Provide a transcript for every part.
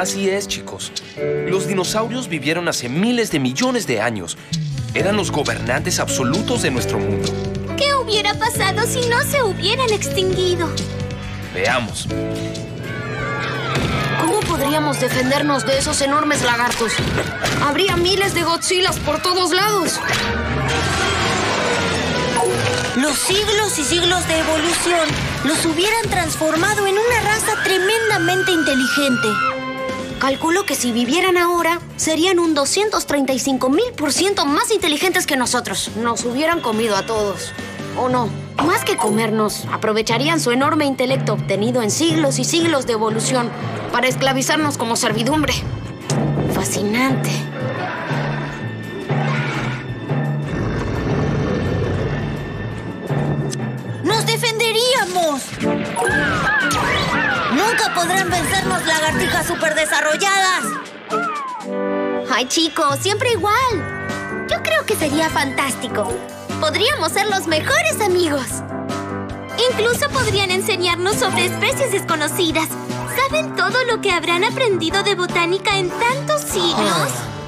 Así es, chicos. Los dinosaurios vivieron hace miles de millones de años. Eran los gobernantes absolutos de nuestro mundo. ¿Qué hubiera pasado si no se hubieran extinguido? Veamos. ¿Cómo podríamos defendernos de esos enormes lagartos? Habría miles de Godzillas por todos lados. Los siglos y siglos de evolución los hubieran transformado en una raza tremendamente inteligente. Calculo que si vivieran ahora, serían un 235 mil por ciento más inteligentes que nosotros. Nos hubieran comido a todos. ¿O no? Más que comernos, aprovecharían su enorme intelecto obtenido en siglos y siglos de evolución para esclavizarnos como servidumbre. Fascinante. ¡Nos defenderíamos! Nunca podrán vencernos lagartijas superdesarrolladas. Ay, chicos, siempre igual. Yo creo que sería fantástico. Podríamos ser los mejores amigos. Incluso podrían enseñarnos sobre especies desconocidas. ¿Saben todo lo que habrán aprendido de botánica en tantos siglos?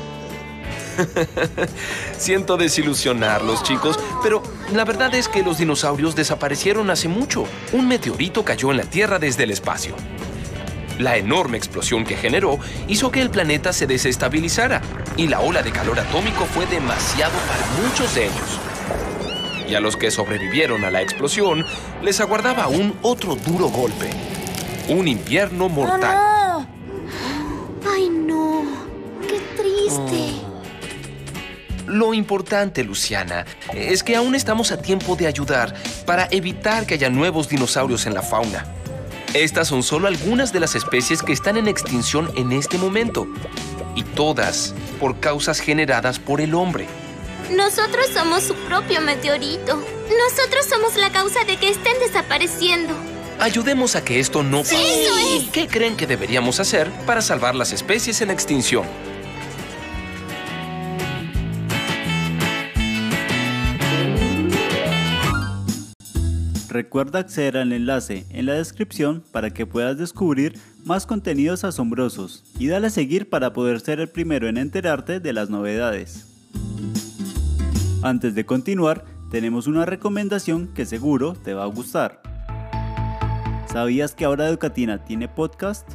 Siento desilusionarlos, chicos, pero la verdad es que los dinosaurios desaparecieron hace mucho. Un meteorito cayó en la Tierra desde el espacio. La enorme explosión que generó hizo que el planeta se desestabilizara y la ola de calor atómico fue demasiado para muchos de ellos. Y a los que sobrevivieron a la explosión les aguardaba un otro duro golpe. Un invierno mortal. Lo importante, Luciana, es que aún estamos a tiempo de ayudar para evitar que haya nuevos dinosaurios en la fauna. Estas son solo algunas de las especies que están en extinción en este momento. Y todas por causas generadas por el hombre. Nosotros somos su propio meteorito. Nosotros somos la causa de que estén desapareciendo. Ayudemos a que esto no pase. ¡Eso es! ¿Qué creen que deberíamos hacer para salvar las especies en extinción? Recuerda acceder al enlace en la descripción para que puedas descubrir más contenidos asombrosos y dale a seguir para poder ser el primero en enterarte de las novedades. Antes de continuar, tenemos una recomendación que seguro te va a gustar. ¿Sabías que ahora Educatina tiene podcast?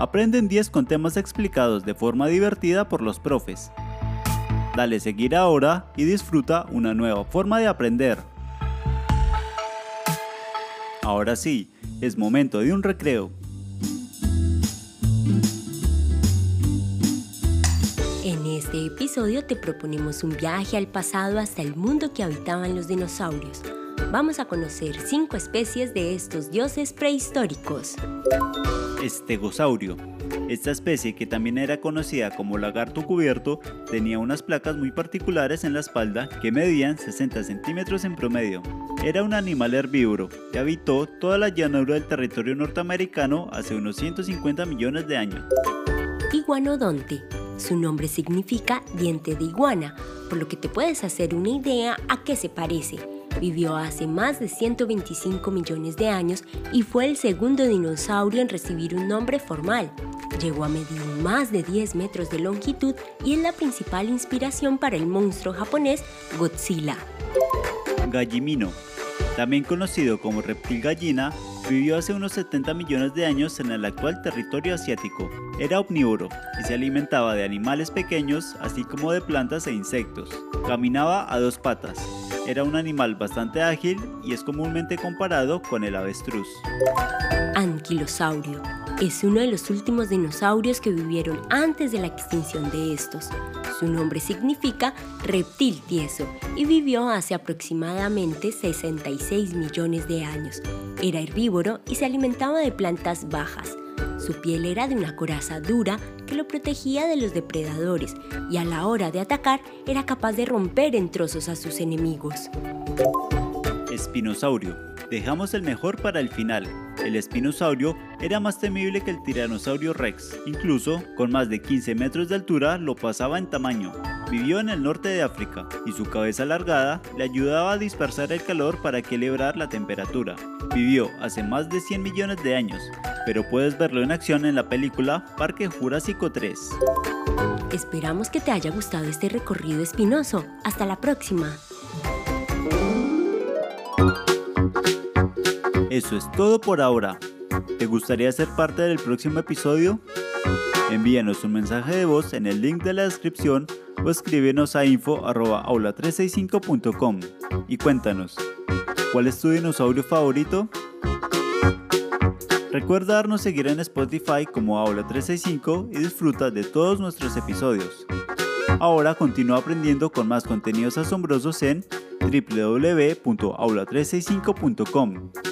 Aprenden 10 con temas explicados de forma divertida por los profes. Dale seguir ahora y disfruta una nueva forma de aprender. Ahora sí, es momento de un recreo. En este episodio te proponemos un viaje al pasado hasta el mundo que habitaban los dinosaurios. Vamos a conocer cinco especies de estos dioses prehistóricos. Estegosaurio. Esta especie, que también era conocida como lagarto cubierto, tenía unas placas muy particulares en la espalda que medían 60 centímetros en promedio. Era un animal herbívoro que habitó toda la llanura del territorio norteamericano hace unos 150 millones de años. Iguanodonte. Su nombre significa diente de iguana, por lo que te puedes hacer una idea a qué se parece. Vivió hace más de 125 millones de años y fue el segundo dinosaurio en recibir un nombre formal. Llegó a medir más de 10 metros de longitud y es la principal inspiración para el monstruo japonés Godzilla. Gallimino. También conocido como reptil gallina, vivió hace unos 70 millones de años en el actual territorio asiático. Era omnívoro y se alimentaba de animales pequeños, así como de plantas e insectos. Caminaba a dos patas. Era un animal bastante ágil y es comúnmente comparado con el avestruz. Anquilosaurio. Es uno de los últimos dinosaurios que vivieron antes de la extinción de estos. Su nombre significa reptil tieso y vivió hace aproximadamente 66 millones de años. Era herbívoro y se alimentaba de plantas bajas. Su piel era de una coraza dura que lo protegía de los depredadores y a la hora de atacar era capaz de romper en trozos a sus enemigos. Espinosaurio. Dejamos el mejor para el final. El espinosaurio era más temible que el tiranosaurio rex. Incluso, con más de 15 metros de altura, lo pasaba en tamaño. Vivió en el norte de África y su cabeza alargada le ayudaba a dispersar el calor para equilibrar la temperatura. Vivió hace más de 100 millones de años, pero puedes verlo en acción en la película Parque Jurásico 3. Esperamos que te haya gustado este recorrido espinoso. Hasta la próxima. Eso es todo por ahora. ¿Te gustaría ser parte del próximo episodio? Envíanos un mensaje de voz en el link de la descripción o escríbenos a info.aula365.com y cuéntanos, ¿cuál es tu dinosaurio favorito? Recuerda darnos seguir en Spotify como Aula365 y disfruta de todos nuestros episodios. Ahora continúa aprendiendo con más contenidos asombrosos en www.aula365.com.